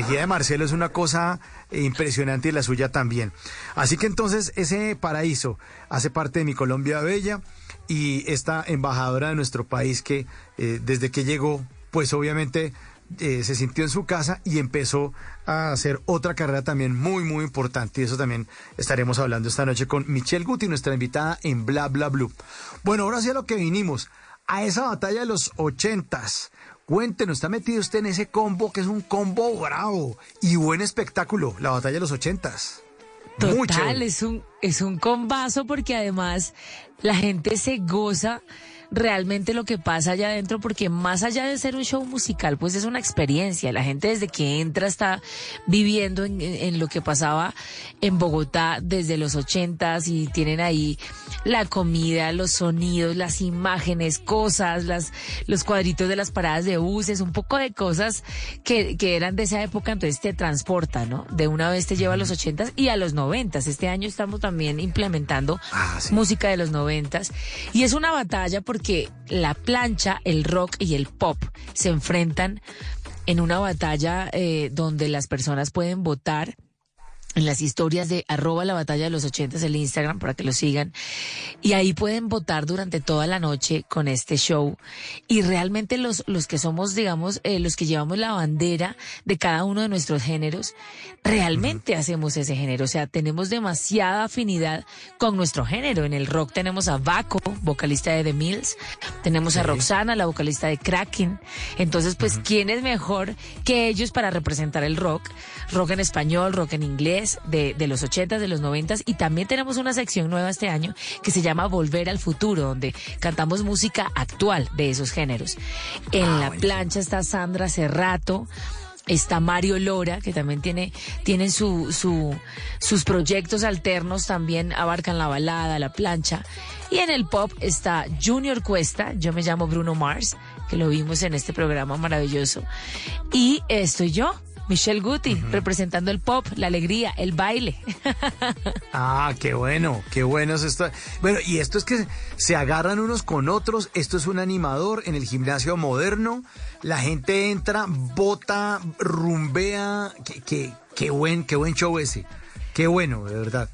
energía de Marcelo es una cosa impresionante y la suya también. Así que entonces ese paraíso hace parte de mi Colombia Bella y esta embajadora de nuestro país que eh, desde que llegó, pues obviamente eh, se sintió en su casa y empezó a hacer otra carrera también muy, muy importante. Y eso también estaremos hablando esta noche con Michelle Guti, nuestra invitada en Bla Bla Blue. Bueno, ahora sí a lo que vinimos, a esa batalla de los ochentas. Cuéntenos, ¿está metido usted en ese combo que es un combo bravo y buen espectáculo, la batalla de los ochentas? Total, es un, es un combazo porque además la gente se goza realmente lo que pasa allá adentro, porque más allá de ser un show musical, pues es una experiencia. La gente desde que entra está viviendo en, lo que pasaba en Bogotá desde los ochentas y tienen ahí la comida, los sonidos, las imágenes, cosas, las, los cuadritos de las paradas de buses, un poco de cosas que, que eran de esa época, entonces te transporta, ¿no? De una vez te lleva a los ochentas y a los noventas. Este año estamos también implementando ah, música de los noventas y es una batalla porque que la plancha, el rock y el pop se enfrentan en una batalla eh, donde las personas pueden votar en las historias de arroba la batalla de los ochentas el Instagram para que lo sigan. Y ahí pueden votar durante toda la noche con este show. Y realmente los los que somos digamos eh, los que llevamos la bandera de cada uno de nuestros géneros realmente hacemos ese género. O sea tenemos demasiada afinidad con nuestro género. En el rock tenemos a Baco vocalista de The Mills. Tenemos a Roxana la vocalista de Kraken. Entonces pues quién es mejor que ellos para representar el rock rock en español rock en inglés de, de los 80, de los 90 y también tenemos una sección nueva este año que se llama Volver al Futuro, donde cantamos música actual de esos géneros. En ah, la plancha está Sandra Cerrato está Mario Lora, que también tiene, tienen su, su, sus proyectos alternos, también abarcan la balada, la plancha. Y en el pop está Junior Cuesta, yo me llamo Bruno Mars, que lo vimos en este programa maravilloso. Y estoy yo, Michelle Guti, representando el pop, la alegría, el baile. ah, qué bueno, qué bueno es esto. Bueno, y esto es que se agarran unos con otros, esto es un animador en el gimnasio moderno, la gente entra, bota, rumbea, qué, qué buen, qué buen show ese, qué bueno, de verdad.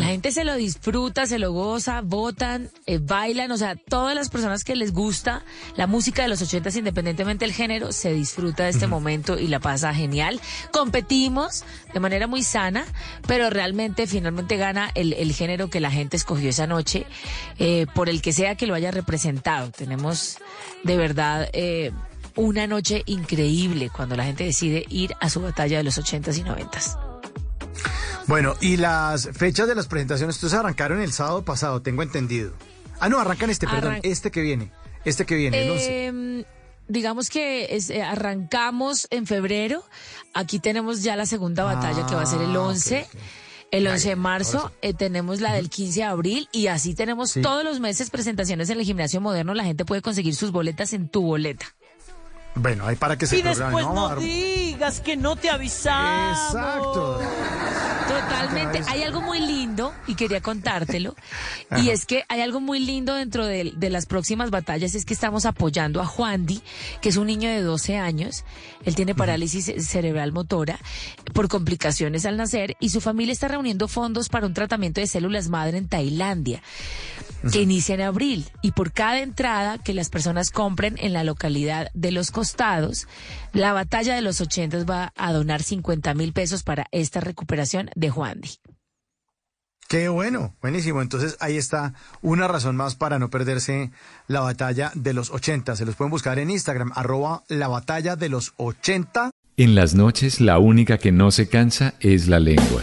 La gente se lo disfruta, se lo goza, votan, eh, bailan, o sea, todas las personas que les gusta la música de los ochentas, independientemente del género, se disfruta de este momento y la pasa genial. Competimos de manera muy sana, pero realmente finalmente gana el, género que la gente escogió esa noche, eh, por el que sea que lo haya representado. Tenemos de verdad... Eh, una noche increíble cuando la gente decide ir a su batalla de los ochentas y noventas. Bueno, y las fechas de las presentaciones, se arrancaron el sábado pasado, tengo entendido. Ah, no, arrancan este, perdón, este que viene. Este que viene, el 11. Em, digamos que eh, arrancamos en febrero. Aquí tenemos ya la segunda batalla que va a ser el 11. Ah, el 11 de marzo eh, tenemos la del 15 de abril y así tenemos todos los meses presentaciones en el gimnasio moderno. La gente puede conseguir sus boletas en tu boleta. Bueno, hay para que se Y después no, digas que no te avisamos. Exacto. Totalmente. Hay algo muy lindo y quería contártelo. y es que hay algo muy lindo dentro de, las próximas batallas. Es que estamos apoyando a Juan Di, que es un niño de 12 años. Él tiene parálisis cerebral motora por complicaciones al nacer y su familia está reuniendo fondos para un tratamiento de células madre en Tailandia que inicia en abril y por cada entrada que las personas compren en la localidad de Los Costados, la batalla de los ochentas va a donar 50 mil pesos para esta recuperación de Juan. Qué bueno, buenísimo. Entonces ahí está una razón más para no perderse la batalla de los 80. Se los pueden buscar en Instagram, arroba la batalla de los 80. En las noches la única que no se cansa es la lengua.